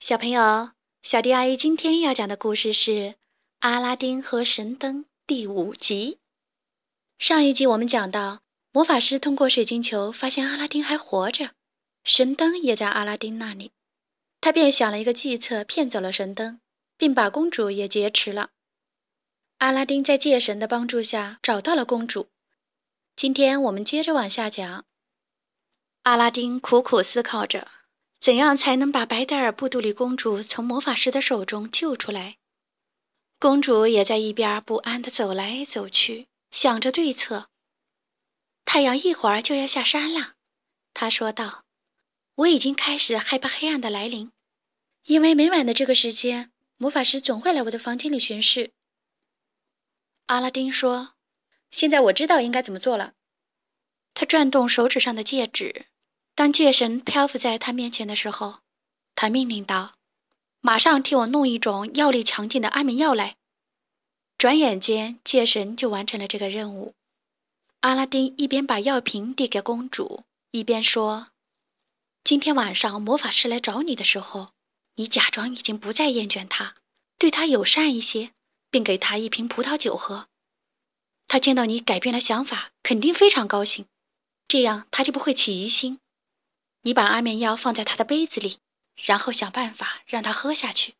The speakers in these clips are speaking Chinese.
小朋友，小迪阿姨今天要讲的故事是《阿拉丁和神灯》第五集。上一集我们讲到，魔法师通过水晶球发现阿拉丁还活着，神灯也在阿拉丁那里，他便想了一个计策，骗走了神灯，并把公主也劫持了。阿拉丁在戒神的帮助下找到了公主。今天我们接着往下讲。阿拉丁苦苦思考着。怎样才能把白德尔布杜里公主从魔法师的手中救出来？公主也在一边不安地走来走去，想着对策。太阳一会儿就要下山了，她说道：“我已经开始害怕黑暗的来临，因为每晚的这个时间，魔法师总会来我的房间里巡视。”阿拉丁说：“现在我知道应该怎么做了。”他转动手指上的戒指。当戒神漂浮在他面前的时候，他命令道：“马上替我弄一种药力强劲的安眠药来。”转眼间，戒神就完成了这个任务。阿拉丁一边把药瓶递给公主，一边说：“今天晚上魔法师来找你的时候，你假装已经不再厌倦他，对他友善一些，并给他一瓶葡萄酒喝。他见到你改变了想法，肯定非常高兴，这样他就不会起疑心。”你把安眠药放在他的杯子里，然后想办法让他喝下去。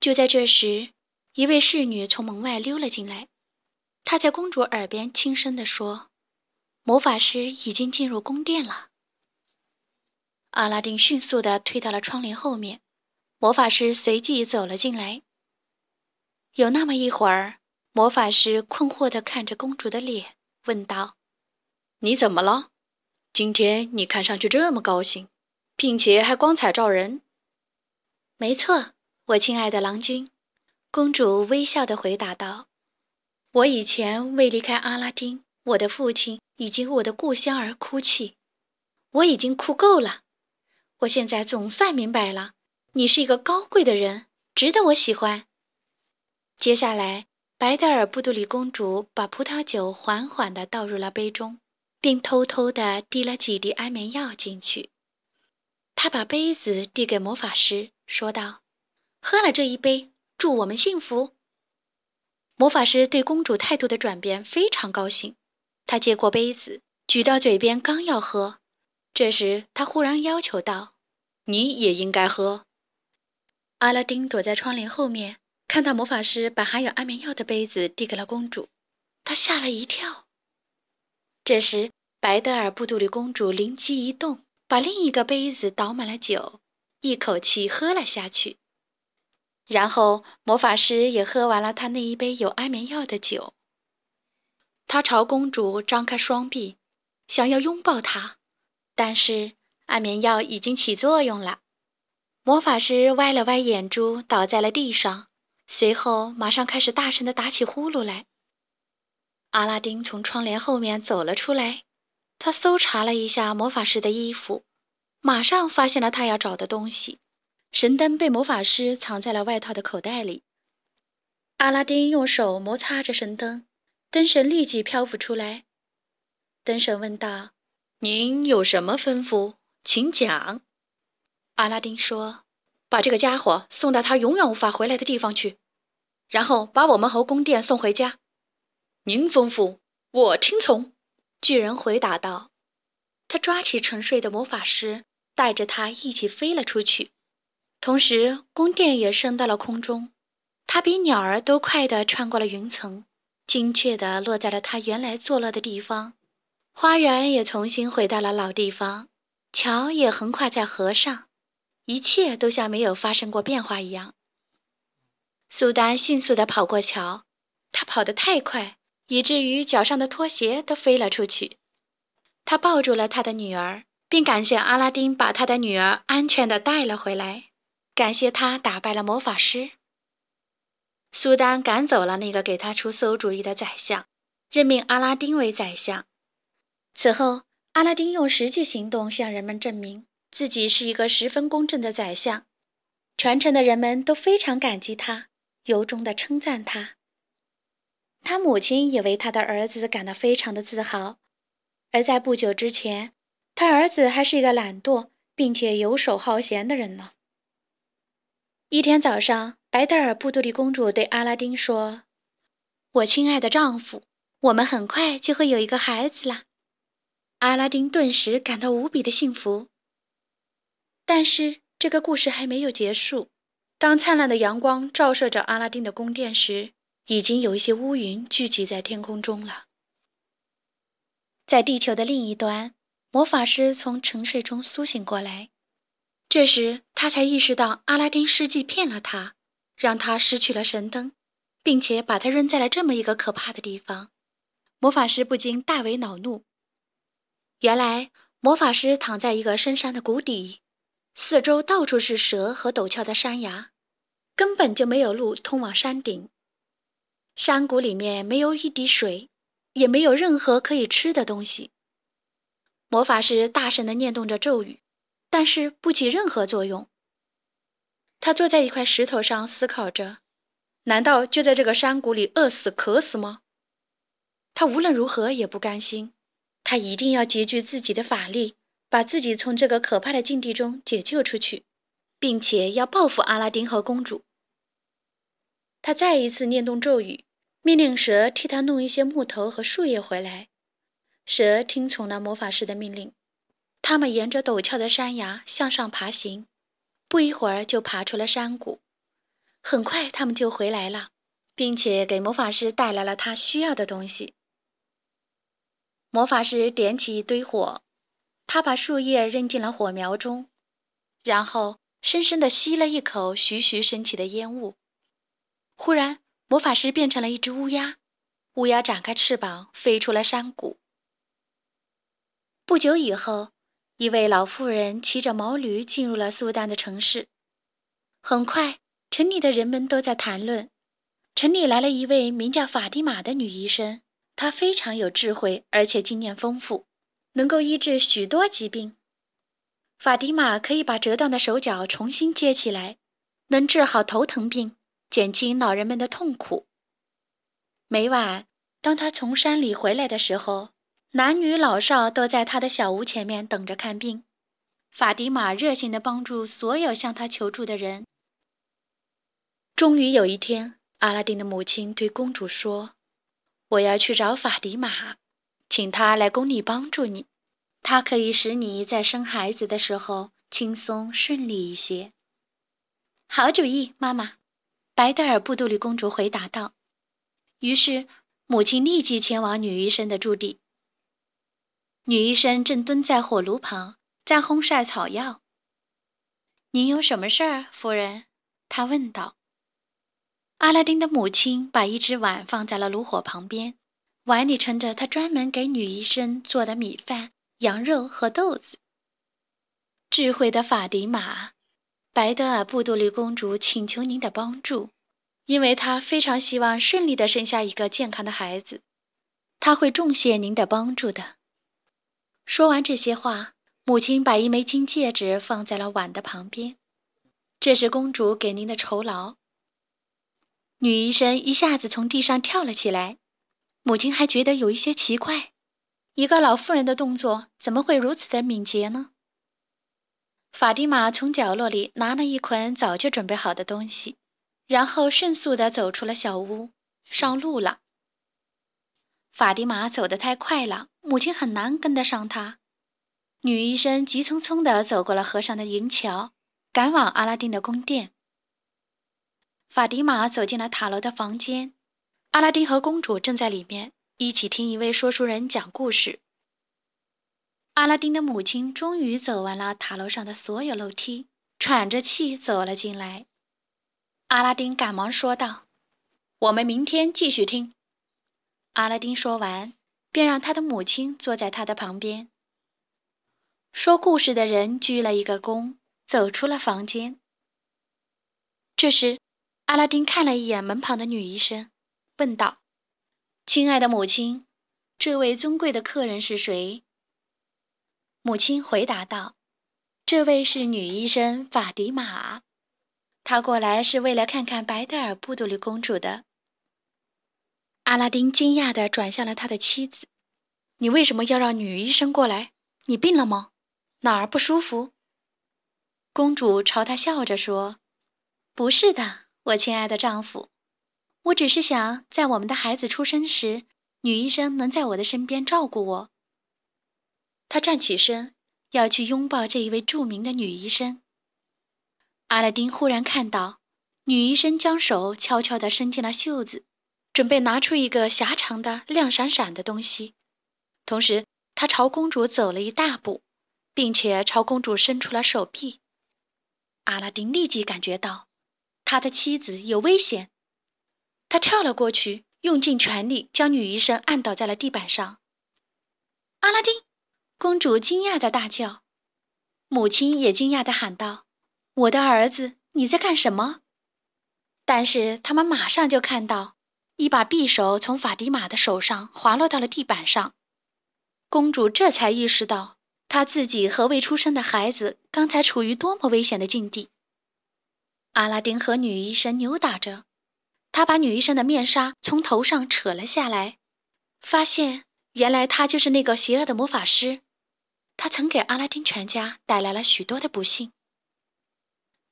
就在这时，一位侍女从门外溜了进来，她在公主耳边轻声地说：“魔法师已经进入宫殿了。”阿拉丁迅速地退到了窗帘后面，魔法师随即走了进来。有那么一会儿，魔法师困惑地看着公主的脸，问道：“你怎么了？”今天你看上去这么高兴，并且还光彩照人。没错，我亲爱的郎君，公主微笑地回答道：“我以前为离开阿拉丁、我的父亲以及我的故乡而哭泣，我已经哭够了。我现在总算明白了，你是一个高贵的人，值得我喜欢。”接下来，白德尔布杜里公主把葡萄酒缓缓地倒入了杯中。并偷偷地滴了几滴安眠药进去。他把杯子递给魔法师，说道：“喝了这一杯，祝我们幸福。”魔法师对公主态度的转变非常高兴。他接过杯子，举到嘴边，刚要喝，这时他忽然要求道：“你也应该喝。”阿拉丁躲在窗帘后面，看到魔法师把含有安眠药的杯子递给了公主，他吓了一跳。这时，白德尔布杜里公主灵机一动，把另一个杯子倒满了酒，一口气喝了下去。然后魔法师也喝完了他那一杯有安眠药的酒。他朝公主张开双臂，想要拥抱她，但是安眠药已经起作用了。魔法师歪了歪眼珠，倒在了地上，随后马上开始大声地打起呼噜来。阿拉丁从窗帘后面走了出来。他搜查了一下魔法师的衣服，马上发现了他要找的东西。神灯被魔法师藏在了外套的口袋里。阿拉丁用手摩擦着神灯，灯神立即漂浮出来。灯神问道：“您有什么吩咐？请讲。”阿拉丁说：“把这个家伙送到他永远无法回来的地方去，然后把我们和宫殿送回家。”您吩咐，我听从。巨人回答道：“他抓起沉睡的魔法师，带着他一起飞了出去。同时，宫殿也升到了空中。它比鸟儿都快地穿过了云层，精确地落在了它原来坐落的地方。花园也重新回到了老地方，桥也横跨在河上，一切都像没有发生过变化一样。苏丹迅速地跑过桥，他跑得太快。”以至于脚上的拖鞋都飞了出去。他抱住了他的女儿，并感谢阿拉丁把他的女儿安全地带了回来，感谢他打败了魔法师。苏丹赶走了那个给他出馊主意的宰相，任命阿拉丁为宰相。此后，阿拉丁用实际行动向人们证明自己是一个十分公正的宰相，全城的人们都非常感激他，由衷地称赞他。他母亲也为他的儿子感到非常的自豪，而在不久之前，他儿子还是一个懒惰并且游手好闲的人呢。一天早上，白德尔布杜里公主对阿拉丁说：“我亲爱的丈夫，我们很快就会有一个孩子啦。”阿拉丁顿时感到无比的幸福。但是这个故事还没有结束。当灿烂的阳光照射着阿拉丁的宫殿时，已经有一些乌云聚集在天空中了。在地球的另一端，魔法师从沉睡中苏醒过来。这时，他才意识到阿拉丁施计骗了他，让他失去了神灯，并且把他扔在了这么一个可怕的地方。魔法师不禁大为恼怒。原来，魔法师躺在一个深山的谷底，四周到处是蛇和陡峭的山崖，根本就没有路通往山顶。山谷里面没有一滴水，也没有任何可以吃的东西。魔法师大声地念动着咒语。但是不起任何作用。他坐在一块石头上思考着：难道就在这个山谷里饿死渴死吗？他无论如何也不甘心，他一定要集聚自己的法力，把自己从这个可怕的境地中解救出去，并且要报复阿拉丁和公主。他再一次念动咒语，命令蛇替他弄一些木头和树叶回来。蛇听从了魔法师的命令。他们沿着陡峭的山崖向上爬行，不一会儿就爬出了山谷。很快，他们就回来了，并且给魔法师带来了他需要的东西。魔法师点起一堆火，他把树叶扔进了火苗中，然后深深地吸了一口徐徐升起的烟雾。忽然，魔法师变成了一只乌鸦，乌鸦展开翅膀飞出了山谷。不久以后。一位老妇人骑着毛驴进入了苏丹的城市。很快，城里的人们都在谈论：城里来了一位名叫法蒂玛的女医生，她非常有智慧，而且经验丰富，能够医治许多疾病。法蒂玛可以把折断的手脚重新接起来，能治好头疼病，减轻老人们的痛苦。每晚，当他从山里回来的时候，男女老少都在他的小屋前面等着看病。法迪玛热心地帮助所有向他求助的人。终于有一天，阿拉丁的母亲对公主说：“我要去找法迪玛，请他来宫里帮助你。他可以使你在生孩子的时候轻松顺利一些。”好主意，妈妈。白德尔布杜里公主回答道。于是，母亲立即前往女医生的驻地。女医生正蹲在火炉旁，在烘晒草药。您有什么事儿，夫人？她问道。阿拉丁的母亲把一只碗放在了炉火旁边，碗里盛着她专门给女医生做的米饭、羊肉和豆子。智慧的法迪玛，白德尔布杜丽公主请求您的帮助，因为她非常希望顺利的生下一个健康的孩子。她会重谢您的帮助的。说完这些话，母亲把一枚金戒指放在了碗的旁边。这是公主给您的酬劳。女医生一下子从地上跳了起来。母亲还觉得有一些奇怪，一个老妇人的动作怎么会如此的敏捷呢？法蒂玛从角落里拿了一捆早就准备好的东西，然后迅速地走出了小屋，上路了。法蒂玛走得太快了，母亲很难跟得上她。女医生急匆匆地走过了河上的银桥，赶往阿拉丁的宫殿。法蒂玛走进了塔楼的房间，阿拉丁和公主正在里面一起听一位说书人讲故事。阿拉丁的母亲终于走完了塔楼上的所有楼梯，喘着气走了进来。阿拉丁赶忙说道：“我们明天继续听。”阿拉丁说完，便让他的母亲坐在他的旁边。说故事的人鞠了一个躬，走出了房间。这时，阿拉丁看了一眼门旁的女医生，问道：“亲爱的母亲，这位尊贵的客人是谁？”母亲回答道：“这位是女医生法迪玛，她过来是为了看看白德尔布杜里公主的。”阿拉丁惊讶地转向了他的妻子：“你为什么要让女医生过来？你病了吗？哪儿不舒服？”公主朝他笑着说：“不是的，我亲爱的丈夫，我只是想在我们的孩子出生时，女医生能在我的身边照顾我。他站起身，要去拥抱这一位著名的女医生。阿拉丁忽然看到，女医生将手悄悄地伸进了袖子，准备拿出一个狭长的、亮闪闪的东西。同时，他朝公主走了一大步，并且朝公主伸出了手臂。阿拉丁立即感觉到，他的妻子有危险。他跳了过去，用尽全力将女医生按倒在了地板上。阿拉丁，公主惊讶的大叫，母亲也惊讶的喊道。我的儿子，你在干什么？但是他们马上就看到，一把匕首从法迪玛的手上滑落到了地板上。公主这才意识到，她自己和未出生的孩子刚才处于多么危险的境地。阿拉丁和女医生扭打着，他把女医生的面纱从头上扯了下来，发现原来他就是那个邪恶的魔法师，他曾给阿拉丁全家带来了许多的不幸。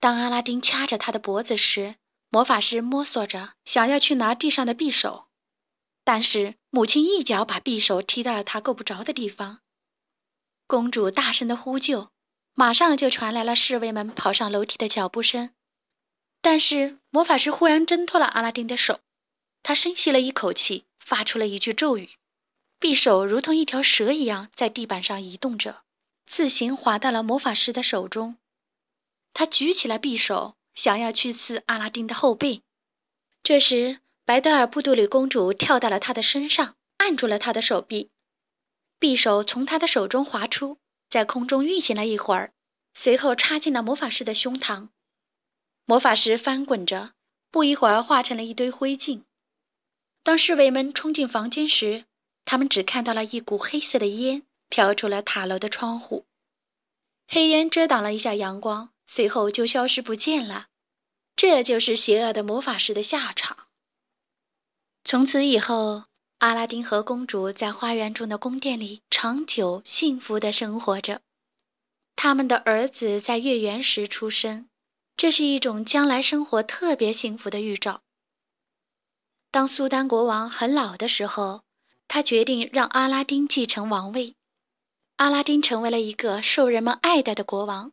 当阿拉丁掐着他的脖子时，魔法师摸索着想要去拿地上的匕首，但是母亲一脚把匕首踢到了他够不着的地方。公主大声的呼救，马上就传来了侍卫们跑上楼梯的脚步声。但是魔法师忽然挣脱了阿拉丁的手，他深吸了一口气，发出了一句咒语，匕首如同一条蛇一样在地板上移动着，自行滑到了魔法师的手中。他举起了匕首，想要去刺阿拉丁的后背。这时，白德尔布杜里公主跳到了他的身上，按住了他的手臂。匕首从他的手中滑出，在空中运行了一会儿，随后插进了魔法师的胸膛。魔法师翻滚着，不一会儿化成了一堆灰烬。当侍卫们冲进房间时，他们只看到了一股黑色的烟飘出了塔楼的窗户，黑烟遮挡了一下阳光。随后就消失不见了，这就是邪恶的魔法师的下场。从此以后，阿拉丁和公主在花园中的宫殿里长久幸福的生活着。他们的儿子在月圆时出生，这是一种将来生活特别幸福的预兆。当苏丹国王很老的时候，他决定让阿拉丁继承王位。阿拉丁成为了一个受人们爱戴的国王。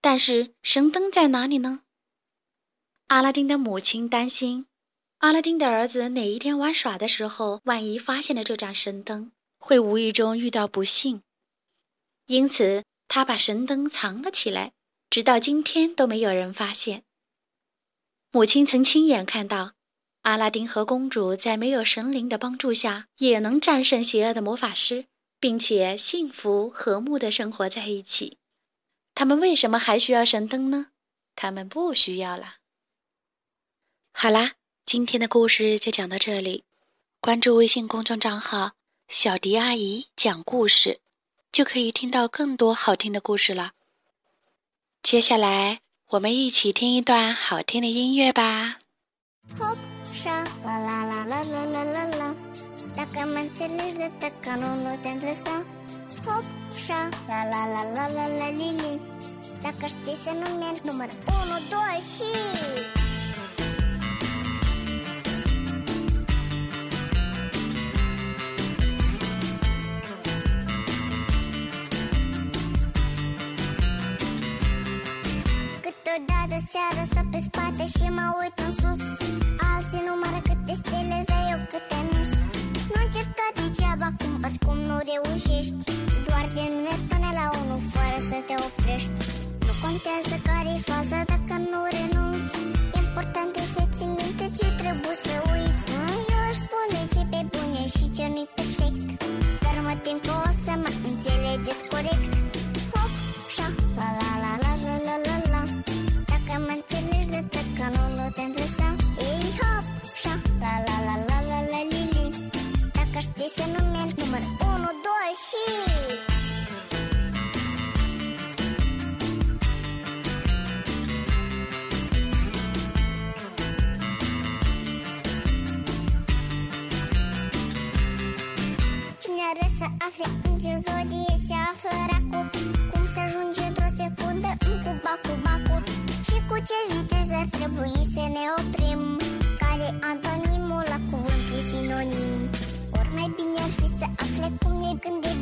但是神灯在哪里呢？阿拉丁的母亲担心，阿拉丁的儿子哪一天玩耍的时候，万一发现了这盏神灯，会无意中遇到不幸，因此他把神灯藏了起来，直到今天都没有人发现。母亲曾亲眼看到，阿拉丁和公主在没有神灵的帮助下，也能战胜邪恶的魔法师，并且幸福和睦地生活在一起。他们为什么还需要神灯呢？他们不需要了。好啦，今天的故事就讲到这里。关注微信公众账号“小迪阿姨讲故事”，就可以听到更多好听的故事了。接下来，我们一起听一段好听的音乐吧。așa La la la la la la la la Dacă mă înțelegi de tăcă nu, nu te îndrăsta Hop, așa La la la la la la lili Dacă știi să nu mergi număr 1, 2 și... Câteodată seara stau pe spate și mă uit să afle în ce zodie se află racul. Cum să ajunge într-o secundă în cuba cu bacul Și cu ce viteză ar trebui să ne oprim? Care antonimul la cuvântul sinonim? Ori mai bine ar fi să afle cum ne gândim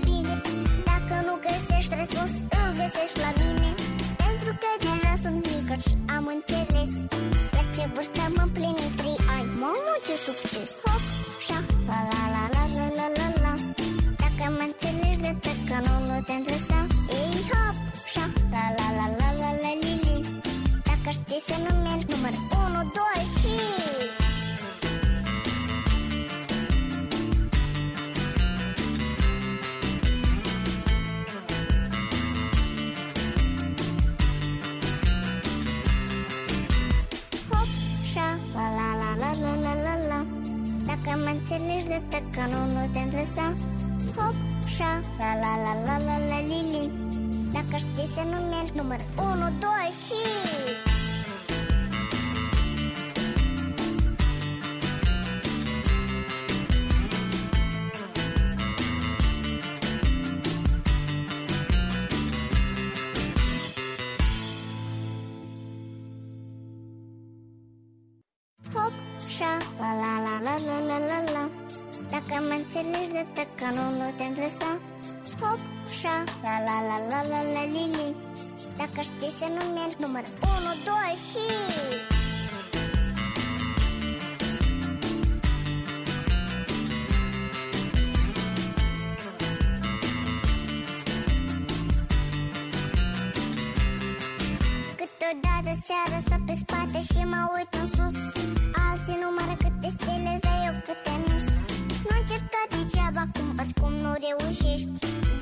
seară Stă pe spate și mă uit în sus. Alții numără câte stele, de eu câte nu Nu încerca degeaba cum oricum nu reușești.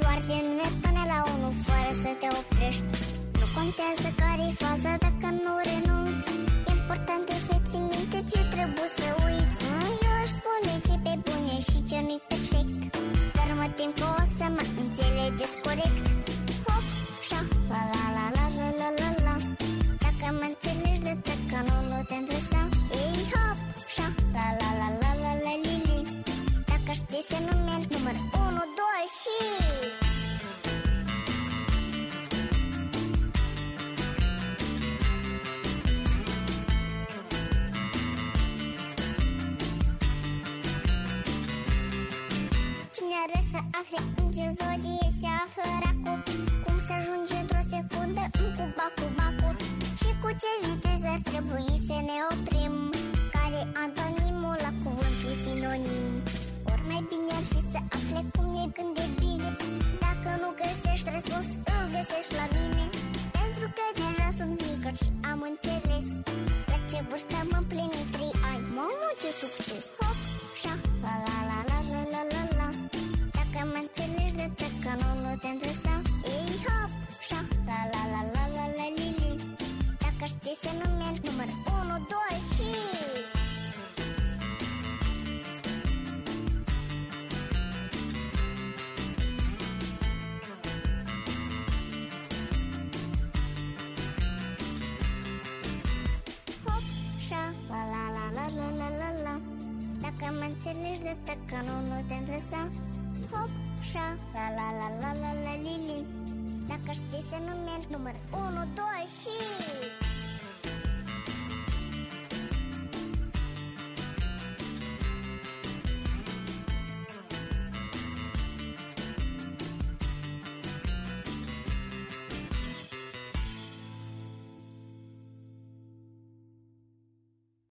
Doar din mers până la unul fără să te oprești. Nu contează care-i faza dacă nu renunți. E important să ții minte ce trebuie să uiți. Mm, eu aș spune ce pe bune și ce nu-i perfect. Dar mă timp o să tendré Dacă nu nu te îndrăsta? Hop, șa, la la la la la la li li Dacă știi să nu mergi număr 1, 2